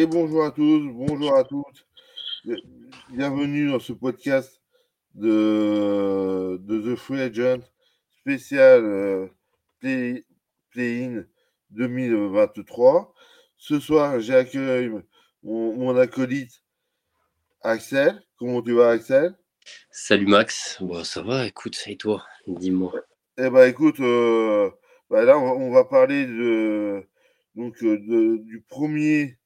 Et bonjour à tous, bonjour à toutes. Bienvenue dans ce podcast de, de The Free Agent spécial euh, Play, in 2023. Ce soir, j'accueille mon, mon acolyte Axel. Comment tu vas, Axel? Salut Max. Bon, ça va, écoute, et toi? Dis-moi. Eh ben, écoute, euh, bah là, on va, parler de, donc, euh, de, du premier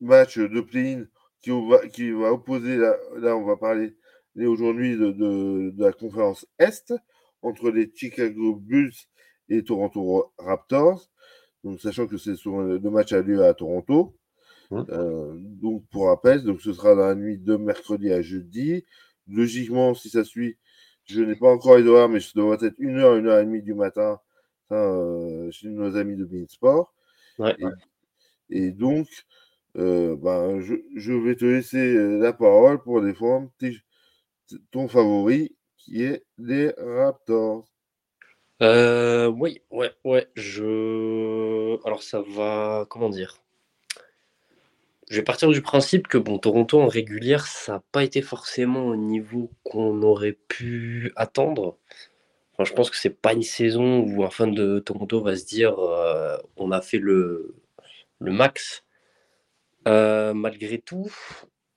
match de play-in qui va, qui va opposer, là, là on va parler aujourd'hui de, de, la conférence Est entre les Chicago Bulls et Toronto Raptors. Donc, sachant que c'est le match a lieu à Toronto. Euh, donc, pour rappel, donc ce sera dans la nuit de mercredi à jeudi. Logiquement, si ça suit, je n'ai pas encore les horaires, mais ça devrait être une heure, une heure et demie du matin euh, chez nos amis de Beansport. Ouais. Et donc, euh, ben, je, je, vais te laisser euh, la parole pour défendre ton favori qui est les Raptors. Euh, oui, ouais, ouais. Je. Alors, ça va. Comment dire? Je vais partir du principe que bon, Toronto en régulière, ça n'a pas été forcément au niveau qu'on aurait pu attendre. Enfin, je pense que c'est pas une saison où un fan de Toronto va se dire on a fait le, le max. Euh, malgré tout,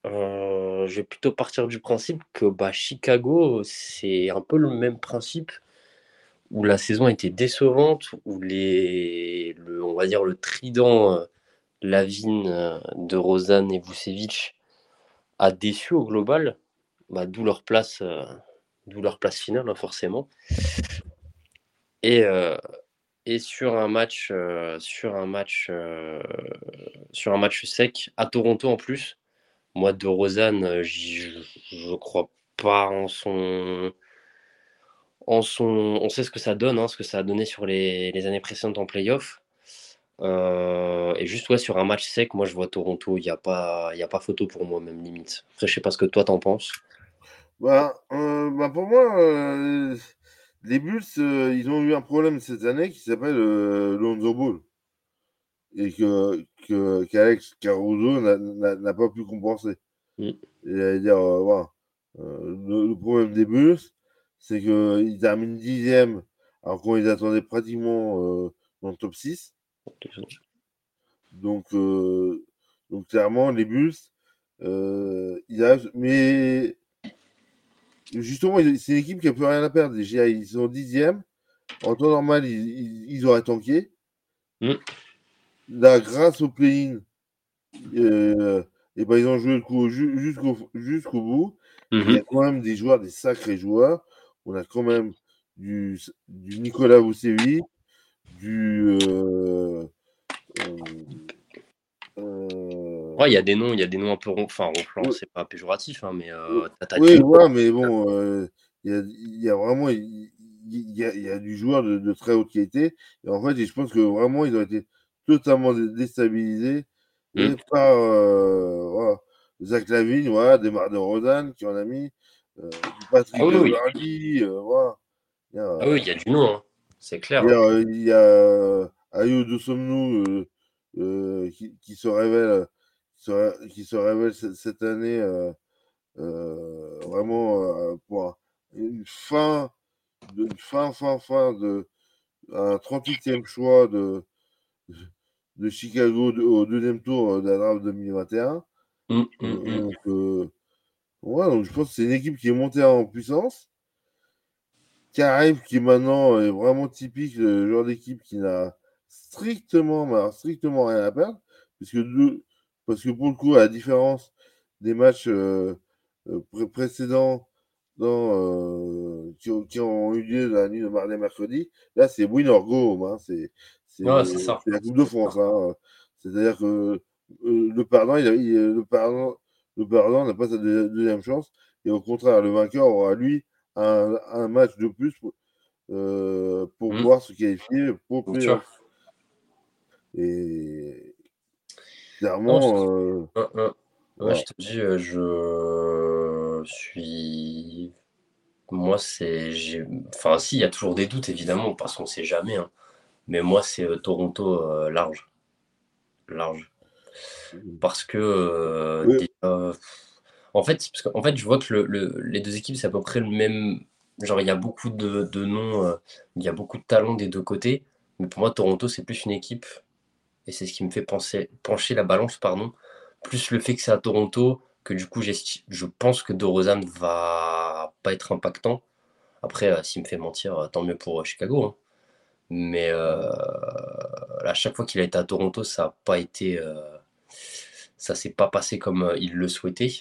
euh, je vais plutôt partir du principe que bah, Chicago, c'est un peu le même principe où la saison était décevante, où les, le, on va dire le trident euh, Lavigne de Rosanne et Vucevic a déçu au global, bah, d'où leur place, d'où leur place finale hein, forcément. Et, et sur un match, euh, sur un match, euh, sur un match sec à Toronto en plus. Moi, de Rosanne, euh, je crois pas en son, en son. On sait ce que ça donne, hein, ce que ça a donné sur les, les années précédentes en playoff. et juste ouais, sur un match sec, moi je vois Toronto, il n'y a, pas, y a pas photo pour moi, même limite. Après, je sais pas ce que toi t'en penses. Bah, bah pour moi, les Bulls, euh, ils ont eu un problème cette année qui s'appelle euh, Lonzo Ball. Et que, qu'Alex Caruso n'a, pas pu compenser. Mm. dire, euh, le, problème des Bulls, c'est qu'ils terminent dixième alors qu'on les attendait pratiquement dans le top 6. Donc, donc clairement, les Bulls, ils arrivent, mais Justement, c'est une équipe qui n'a plus rien à perdre. Ils sont dixième. En temps normal, ils, auraient tanké. Mm. Là, grâce au play-in, euh, et ben, ils ont joué le coup jusqu'au bout. Il y a quand même des joueurs, des sacrés joueurs. On a quand même du, du Nicolas Vucevic, du. Euh, euh, il y a des noms, il y a des noms un peu enfin ronflants, c'est pas péjoratif, hein, mais euh, Oui, ouais, mais bon, euh, il y, a, vraiment il y, a, du joueur de, très haute qualité. Et en fait, je pense que vraiment, ils ont été totalement déstabilisés mmh. par euh, Zach Lavigne, voilà, Desmar de Rodan qui en a mis, Patrick ah, oui, voilà. ah oui, il y a du nom, hein. c'est clair. Il y a, Ayo de Somnou qui, qui, se révèle qui se révèle cette année euh, euh, vraiment euh, pour une fin, de, fin, fin, fin de un 38e choix de, de Chicago au deuxième tour de la draft 2021. Mmh, mmh, mmh. Donc, donc je pense que c'est une équipe qui est montée en puissance, qui arrive, qui maintenant est vraiment typique, le genre d'équipe qui n'a strictement, strictement rien à perdre, puisque deux, parce que pour le coup, à la différence des matchs euh, euh, précédents dans, euh, qui, ont eu lieu la nuit de mardi et mercredi, là, c'est win or go. Hein, c'est la Coupe de France. Hein. C'est-à-dire que le perdant, il, le perdant, le perdant n'a pas sa deuxième chance. Et au contraire, le vainqueur aura, lui, un, match de plus pour, pour mmh. pouvoir se qualifier pour Et, Clairement. Euh, je te dis, euh, je suis. Moi, c'est. Enfin, si, il y a toujours des doutes, évidemment, parce qu'on ne sait jamais. Hein. Mais moi, c'est euh, Toronto large. large. Mmh. Parce que, heu, Oui. déjà, en fait, parce qu'en fait, je vois que le le les 2 équipes, c'est à peu près le même genre, il y a beaucoup de de noms, il y a beaucoup de talent des 2 côtés. Mais pour moi, Toronto, c'est plus une équipe et c'est ce qui me fait penser pencher la balance, pardon, plus le fait que c'est à Toronto, que du coup, je pense que DeRozan va pas être impactant. Après, heu, s'il me fait mentir, heu, tant mieux pour, heu, Chicago, hein. Mais, à chaque fois qu'il a été à Toronto, ça a pas été, ça s'est pas passé comme, il le souhaitait.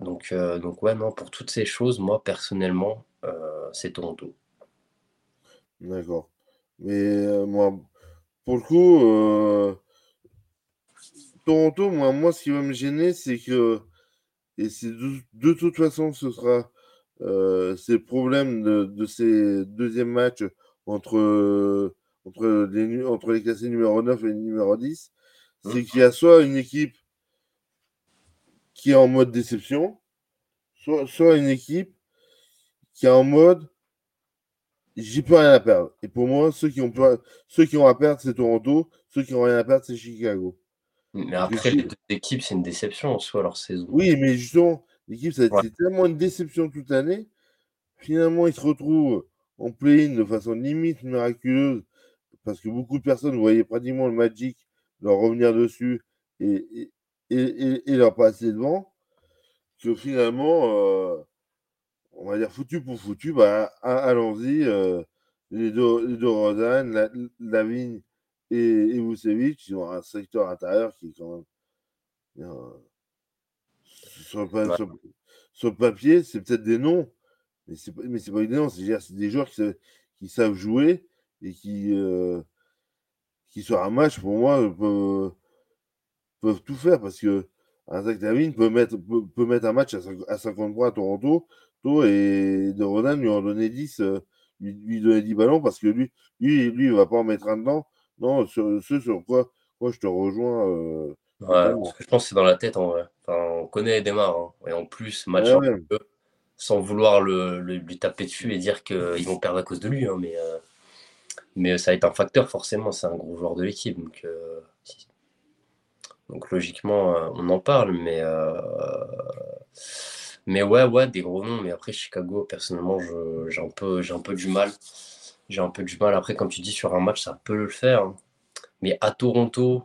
Donc, donc ouais, non, pour toutes ces choses, moi, personnellement, c'est Toronto. D'accord. Mais, heu, moi, pour le coup, heu Toronto, moi moi, ce qui va me gêner, c'est que et c'est de de toute façon, ce sera, heu, c'est le problème de de ces 2e matchs entre, entre les entre les classés numéro 9 et numéro 10. Mmh. C'est qu'il y a soit une équipe qui est en mode déception, soit soit une équipe qui est en mode j'ai plus rien à perdre et pour moi, ceux qui ont pas ceux qui ont à perdre, c'est Toronto, ceux qui ont rien à perdre, c'est Chicago. Mais après, les 2 équipes, c'est une déception en soi, leur saison. Oui, mais justement, l'équipe, ça a Ouais. été tellement une déception toute l'année. Finalement, ils se retrouvent en play-in de façon limite miraculeuse parce que beaucoup de personnes voyaient pratiquement le Magic leur revenir dessus et et et leur passer devant. Que finalement, heu, on va dire foutu pour foutu, bah, allons-y, heu, les Do les La L Lavigne et et Vucevic, ils ont un secteur intérieur qui est quand même sur le pa Ouais. sur le sur le papier, c'est peut-être des noms, mais c'est pas mais c'est pas des noms, c'est des joueurs qui sa qui savent jouer et qui, heu qui sur un match, pour moi, heu, peuvent peuvent tout faire parce que un Zach LaVine peut mettre peut peut mettre un match à 50 points à Toronto et DeRozan lui en donner 10, heu, lui lui donner 10 ballons parce que lui lui lui, il va pas en mettre un dedans. Non, ce ce sur quoi moi je te rejoins, Ouais, parce que je pense que c'est dans la tête, en vrai. Enfin, on connaît Demar, hein et en plus, match Ouais, peu sans vouloir le le lui taper dessus et dire qu'ils vont perdre à cause de lui, hein, mais, heu, mais ça va être un facteur forcément, c'est un gros joueur de l'équipe donc, donc logiquement, on en parle mais, mais ouais, ouais, des gros noms, mais après Chicago, personnellement, j'ai un peu un peu du mal. J'ai un peu du mal. Après, comme tu dis, sur un match, ça peut le faire, hein, mais à Toronto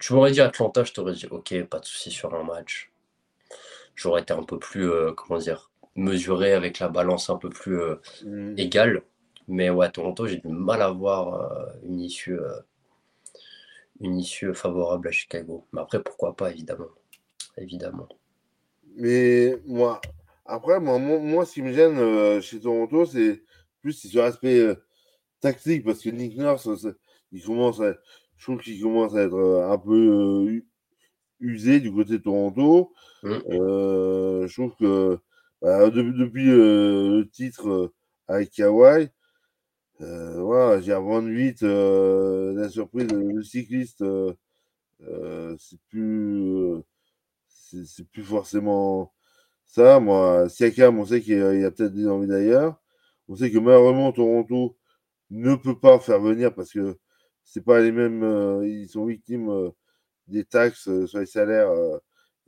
tu m'aurais dit Atlanta, je t'aurais dit: «OK, pas de souci sur un match». J'aurais été un peu plus, heu, comment dire? Mesuré avec la balance un peu plus, heu, Mmh. égale, mais ouais, Toronto, j'ai du mal à voir, heu, une issue, une issue favorable à Chicago. Mais après, pourquoi pas, évidemment, évidemment. Mais moi, après, moi moi ce qui me gêne, heu, chez Toronto, c'est plus sur l'aspect, heu, tactique parce que Nick Nurse, il commence à je trouve qu'il commence à être, heu, un peu, heu, u usé du côté de Toronto. Mmh. Je trouve que, bah, de depuis, le titre, avec Kawhi, voilà, j'ai Vliet, heu, la surprise, le cycliste, c'est plus, c'est plus forcément ça. Moi, Siakam, on sait qu'il y a y peut-être des envies d'ailleurs. On sait que malheureusement Toronto ne peut pas faire venir parce que c'est pas les mêmes, heu, ils sont victimes, heu, des taxes, heu, sur les salaires,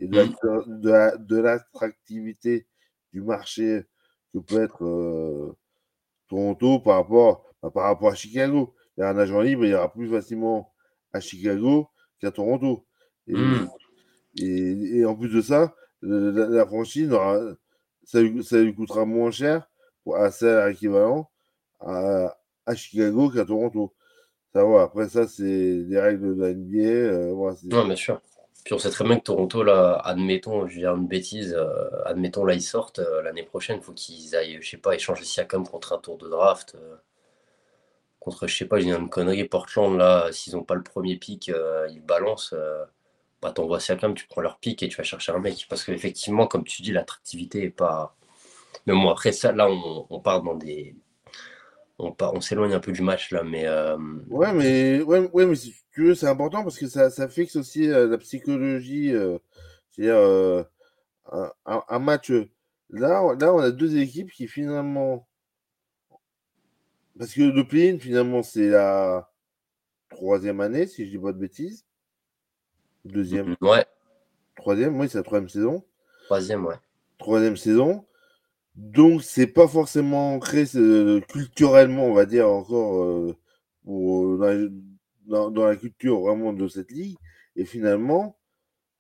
et de l'acteur de la de l'attractivité du marché que peut être, Toronto par rapport, bah, par rapport à Chicago. Il y a un agent libre, il ira plus facilement à Chicago qu'à Toronto et Mmh. Et en plus de ça, la franchise ça lui coûtera moins cher pour un salaire équivalent à Chicago qu'à Toronto. Ça va, après ça, c'est les règles de la NBA, voilà, c'est Non, bien sûr. Puis on sait très bien que Toronto, là, admettons, je vais une bêtise, heu, admettons là, ils sortent, heu, l'année prochaine, il faut qu'ils aillent, je sais pas, échanger Siakam contre un tour de draft, contre, je sais pas, je dis une connerie, Portland, là, s'ils ont pas le 1er pick, heu, ils balancent, bah, tu envoies Siakam, tu prends leur pick et tu vas chercher un mec. Parce qu'effectivement, comme tu dis, l'attractivité est pas mais bon, après ça, là, on part dans des on part on s'éloigne un peu du match là, mais, hem Ouais, mais ouais, ouais, mais si tu veux, c'est important parce que ça ça fixe aussi, heu, la psychologie, heu, c'est-à-dire, un match, là on là on a 2 équipes qui finalement parce que le finalement c'est la troisième année, si je dis pas de bêtises. Deuxième. Mm, ouais. Troisième, oui, c'est la troisième saison. Troisième, ouais. Troisième saison. Donc, c'est pas forcément ancré culturellement, on va dire, encore euh, dans, la, culture vraiment de cette ligue. Et finalement,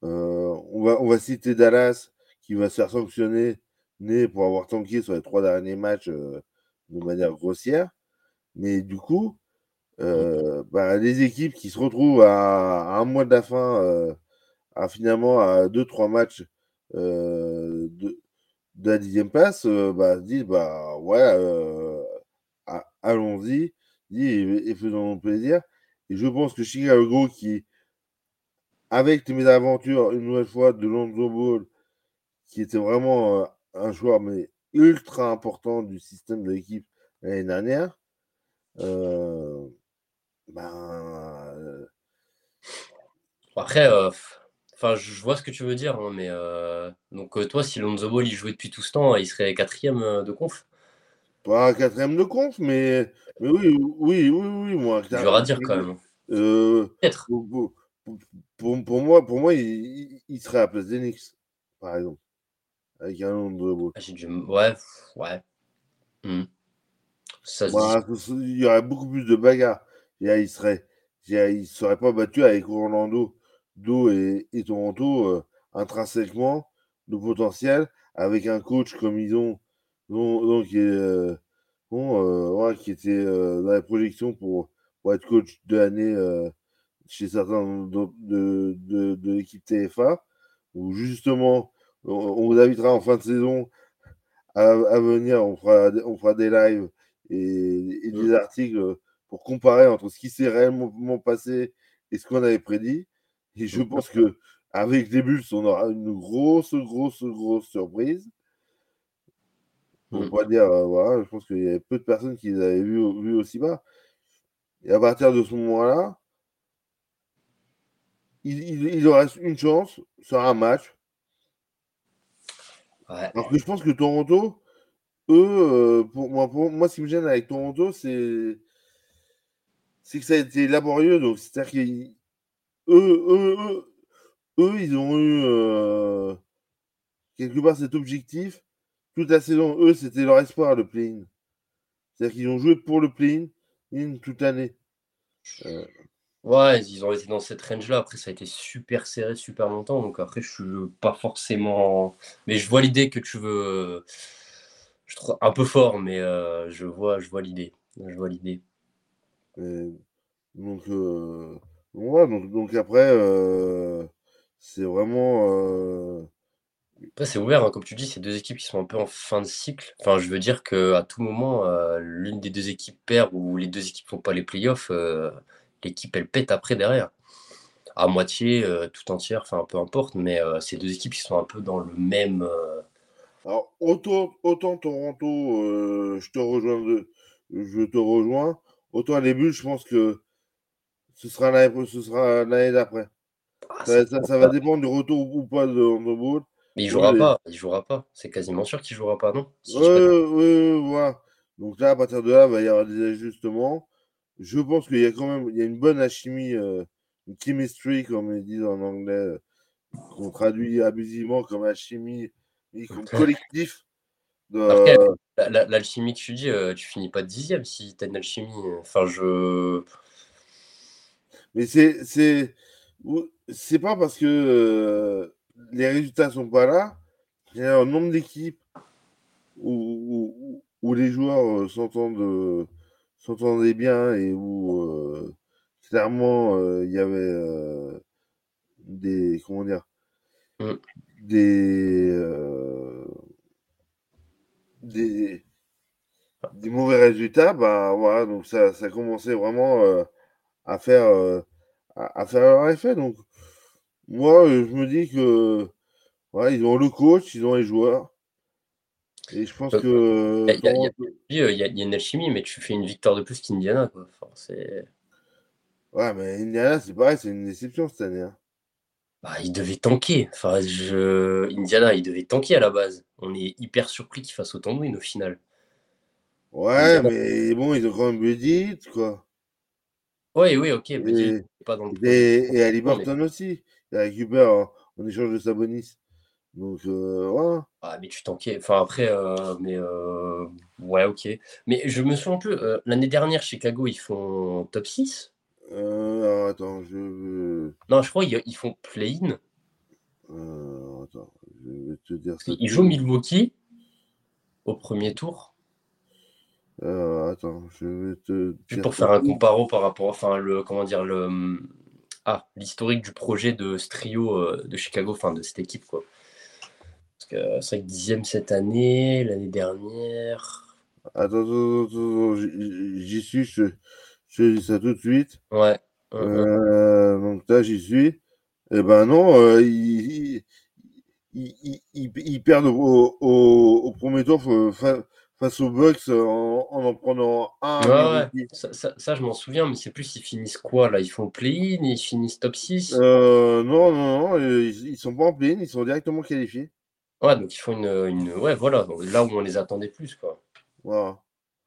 euh, on, va, on va citer Dallas qui va se faire sanctionner pour avoir tanké sur les trois derniers matchs euh, de manière grossière. Mais du coup, euh, bah, les équipes qui se retrouvent à, un mois de la fin, à finalement à deux, trois matchs de, de, la dixième place, bah, disent bah ouais, allons-y, et, faisons plaisir. Et je pense que Chicago, qui, avec mes aventures, une nouvelle fois, de Lonzo Ball, qui était vraiment un joueur mais ultra important du système de l'équipe l'année dernière, euh, ben, euh, Après, euh, enfin, je vois ce que tu veux dire, hein, mais donc toi, si Lonzo Ball il jouait depuis tout ce temps, il serait quatrième de conf? Pas quatrième de conf, mais, mais oui, oui, oui, oui, moi. Dur à dire quand même. Peut-être. Pour, pour, moi, pour moi, il, il serait à la place d'Enix, par exemple avec un nom de ah, J'ai Ouais, ouais. Hmm. Ça il y aurait beaucoup plus de bagarres. Il serait, il serait pas battu avec Orlando, Do et, et Toronto euh, intrinsèquement de potentiel avec un coach comme ils ont, qui, euh, euh, qui était dans la projection pour, pour être coach de l'année chez certains de, de, de, de l'équipe TFA, où justement on, vous invitera en fin de saison à, venir. On fera, on fera des lives et, des articles pour comparer entre ce qui s'est réellement passé et ce qu'on avait prédit. Et je pense que avec les Bulls, on aura une grosse, grosse, grosse surprise. On va dire, euh, voilà, je pense qu'il y avait peu de personnes qui les avaient vus, aussi bas. Et à partir de ce moment-là, il, il, il, reste une chance sur un match alors que je pense que Toronto, eux, euh, pour moi, pour moi, ce qui me gêne avec Toronto, c'est c'est que ça a été laborieux. Donc, c'est-à-dire qu'eux, eux, eux, ils ont eu euh, quelque part cet objectif toute la saison. Eux, c'était leur espoir, le play-in. C'est-à-dire qu'ils ont joué pour le play-in toute l'année. Euh, Ouais, ils ont été dans cette range-là. Après, ça a été super serré, super longtemps. Donc après, je suis pas forcément. Mais je vois l'idée que tu veux. Je trouve un peu fort, mais euh, je vois, je vois l'idée. Je vois l'idée. Donc, euh, donc, donc, après, euh, c'est vraiment. Après, c'est ouvert, hein. comme tu dis, c'est deux équipes qui sont un peu en fin de cycle. Enfin, je veux dire qu'à tout moment, l'une des deux équipes perd ou les deux équipes font pas les playoffs l'équipe elle pète après derrière. À moitié, euh, tout entière, enfin peu importe, mais euh, ces deux équipes qui sont un peu dans le même. Euh, Alors, autant, autant Toronto, je te rejoins, je te rejoins. Autant les Bulls, je pense que ce sera l'année d'après. Ah, ça, va dépendre du retour ou pas de, de Mais il jouera pas, il jouera pas. C'est quasiment sûr qu'il jouera pas, non Oui, voilà. Donc là, à partir de là, il va y avoir des ajustements je pense qu'il y a quand même il y a une bonne alchimie, euh, une chemistry, comme ils disent en anglais, euh, qu'on traduit abusivement comme alchimie, comme collectif. L'alchimie que tu dis, euh, tu finis pas dixième si tu as une alchimie. Enfin, je. Mais c'est. C'est, c'est pas parce que les résultats sont pas là. Il y a un nombre d'équipes où, où, les joueurs s'entendent s'entendaient bien et où euh, clairement euh, il y avait euh, des comment dire mmh. des, des des mauvais résultats bah voilà donc ça ça commençait vraiment à faire à, faire leur effet donc moi je me dis que voilà, ils ont le coach ils ont les joueurs et je pense que. Il y, a une alchimie, mais tu fais une victoire de plus qu'Indiana. ouais, mais Indiana, c'est pareil, c'est une déception cette année. Hein. Bah, il devait tanker. Enfin, je... Indiana, il devait tanker à la base. On est hyper surpris qu'il fasse autant de win au final. Ouais, mais bon, ils ont quand même Buddy, quoi. Oui, oui, ok. Et, pas dans le et, et à Liberton aussi. Il récupère en, en échange de Sabonis. Donc, euh, voilà. Ah, mais tu t'enquais. Enfin, après, euh, mais euh, ouais, ok. Mais je me souviens un peu, l'année dernière, Chicago, ils font top 6 alors, attends, je Non, je crois qu'ils font play-in. attends, je vais te dire ça. Ils jouent Milwaukee au premier tour. attends, je vais te. Juste pour faire un comparo par rapport, enfin, le, comment dire, le, ah, l'historique du projet de ce trio de Chicago, enfin, de cette équipe, quoi. Euh, c'est vrai que dixième cette année, l'année dernière. Attends, attends, attends, j'y suis, je, je dis ça tout de suite. Ouais. Euh, donc là, j'y suis. Eh ben non, euh, ils, perdent au, au, premier tour face aux Bucks en, en, prenant un. Ouais, Ça, ça, je m'en souviens, mais c'est plus ils finissent quoi là? Ils font play-in, ils finissent top 6 Non, non, non, ils, ils sont pas en play-in, ils sont directement qualifiés. Ouais, donc ils font une, une... Ouais, voilà, là où on les attendait plus, quoi. Voilà.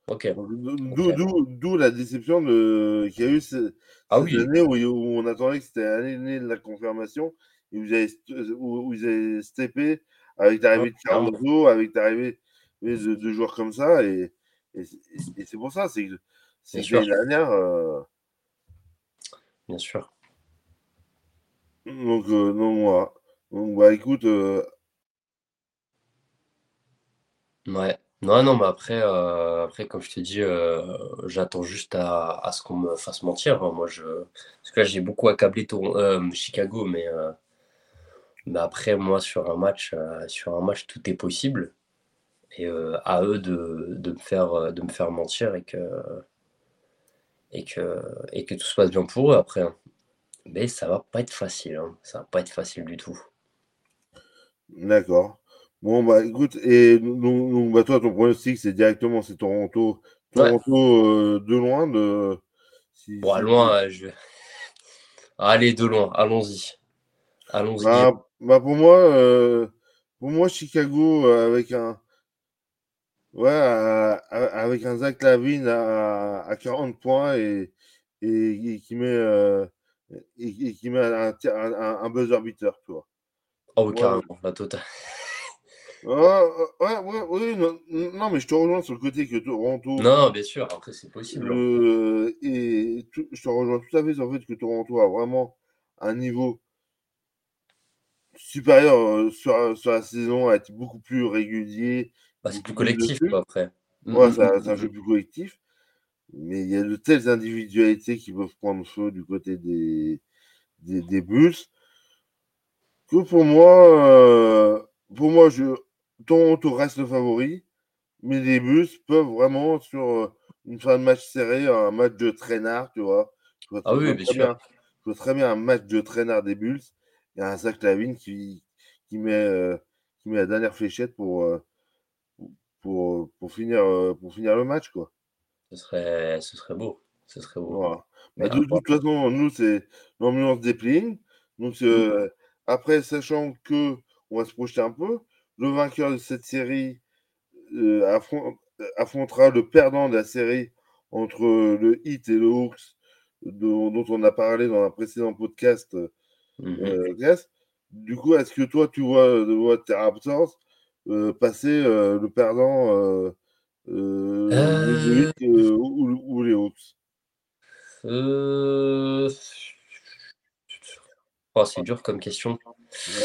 D'où la déception de... qu'il y a eu ah, cette oui. année où, on attendait que c'était l'année de la confirmation et où ils avaient, où ils avaient steppé avec l'arrivée de Caruso, avec l'arrivée de, de, joueurs comme ça. Et, et, c'est pour ça, c'est que l'année dernière. Euh... Bien sûr. Donc, euh, non, moi. Donc, bah écoute, euh, Ouais. Non, non, mais après, euh, après comme je t'ai dit, euh, j'attends juste à, à ce qu'on me fasse mentir. Moi, je, parce que là, j'ai beaucoup accablé euh, Chicago, mais, mais après, moi, sur un match, sur un match, tout est possible. Et à eux de, de me faire, de me faire mentir et que, et que, et que tout se passe bien pour eux après. Hein. Mais ça va pas être facile. Hein. Ça va pas être facile du tout. D'accord. Bon, bah écoute, et donc, bah, toi, ton pronostic, c'est directement c'est Toronto. Toronto euh, de loin de. bon, loin, je vais. Allez, de loin, allons-y. Allons-y. Bah, bah, pour moi, euh, pour moi, Chicago euh, avec un. Ouais, avec un Zach Lavine à, à 40 points et, et, qui met, et, qui met un, un, un buzzer beater, tu vois. Oh, carrément, la totale. Ouais, ouais, ouais, non, non, mais je te rejoins sur le côté que Toronto. Non, bien sûr, après c'est possible. Hein. et je te rejoins tout à fait sur le fait que Toronto a vraiment un niveau supérieur euh, sur, sur la saison, a été beaucoup plus régulier. Bah, c'est plus collectif, quoi, après. Ouais, c'est un jeu plus collectif. Mais il y a de telles individualités qui peuvent prendre feu du côté des, des, des Bulls que pour moi, euh, pour moi, je, Toronto reste le favori, mais les Bulls peuvent vraiment, sur euh, une fin de match serré, un match de traînard, tu vois. ah oui, bien sûr. je vois très bien un match de traînard des Bulls. Il y a un Zach Lavine qui, qui, met, euh, qui met la dernière fléchette pour, euh, pour, pour, finir, pour finir le match, quoi. Ce serait, ce serait beau. Ce serait beau. Mais de, toute façon, nous, c'est l'ambiance des playing. Donc, mmh. après, sachant que on va se projeter un peu, le vainqueur de cette série euh, affrontera le perdant de la série entre le Heat et le Hawks, dont, on a parlé dans un précédent podcast. Mmh euh, du coup, est-ce que toi, tu vois, vois tes Raptors euh, passer le perdant Heat ou, les Hawks oh, C'est dur comme question.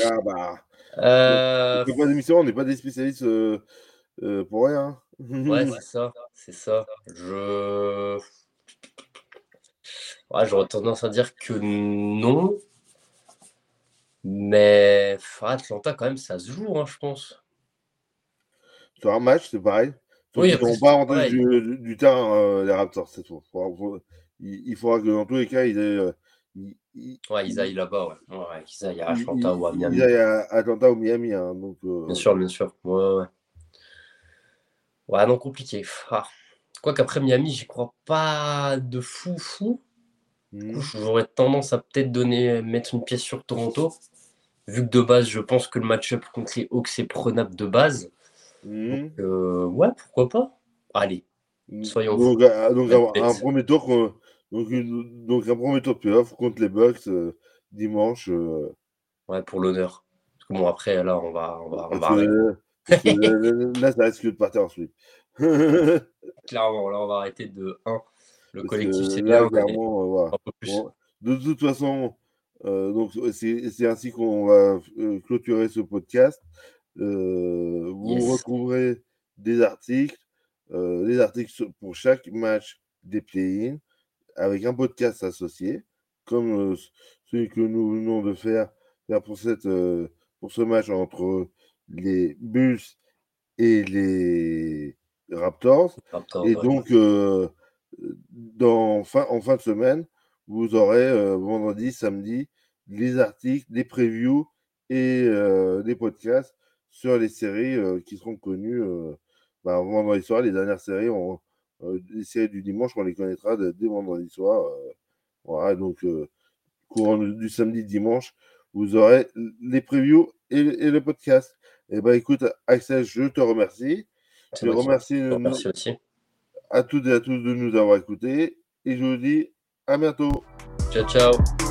Ah bah. Euh... on n'est pas des spécialistes euh, euh, pour rien. ouais, c'est ça, c'est ça. Je. Ouais, j'aurais tendance à dire que non. Mais Atlanta, quand même, ça se joue, hein, je pense. Sur un match, c'est pareil. oui, ils n'ont pas rentré du, du, terrain, euh, les Raptors, c'est tout. Il, faudra que dans tous les cas, ils aient Ouais, ils aillent là-bas, ouais. ouais. Ils aillent à Atlanta ou à Miami. À Atlanta ou Miami. Hein, donc, euh... Bien sûr, bien sûr. Ouais, ouais. Ouais, non, compliqué. Ah. Quoi qu'après Miami, j'y crois pas de fou, fou. Mmh. J'aurais tendance à peut-être donner, mettre une pièce sur Toronto. Vu que de base, je pense que le match-up contre les Hawks est prenable de base. Mmh. Donc, euh, ouais, pourquoi pas Allez, mmh. soyons Donc, euh, donc un, un premier tour Donc, donc un premier de playoff contre les Bucks dimanche. Ouais, pour l'honneur. Parce que bon, après, là, on va, on va, on va là, ça risque de partir ensuite. Clairement, là, on va arrêter de 1. Le collectif, c'est bien. Voilà. de toute façon, euh, donc c'est ainsi qu'on va euh, clôturer ce podcast. Euh, vous retrouverez des articles, des articles pour chaque match des play-in avec un podcast associé, comme celui que nous venons de faire, faire pour, cette, pour ce match entre les Bulls et les Raptors. et donc, dans, fin, en fin de semaine, vous aurez vendredi, samedi, les articles, des previews et des podcasts sur les séries qui seront connues bah, vendredi soir. Les dernières séries, les séries du dimanche, on les connaîtra dès, vendredi soir. voilà, donc courant du samedi, dimanche, vous aurez les previews et, le podcast. Eh ben écoute, Axel, je te remercie. Je remercie, aussi. à toutes et à tous de nous avoir écoutés. Et je vous dis à bientôt. Ciao, ciao.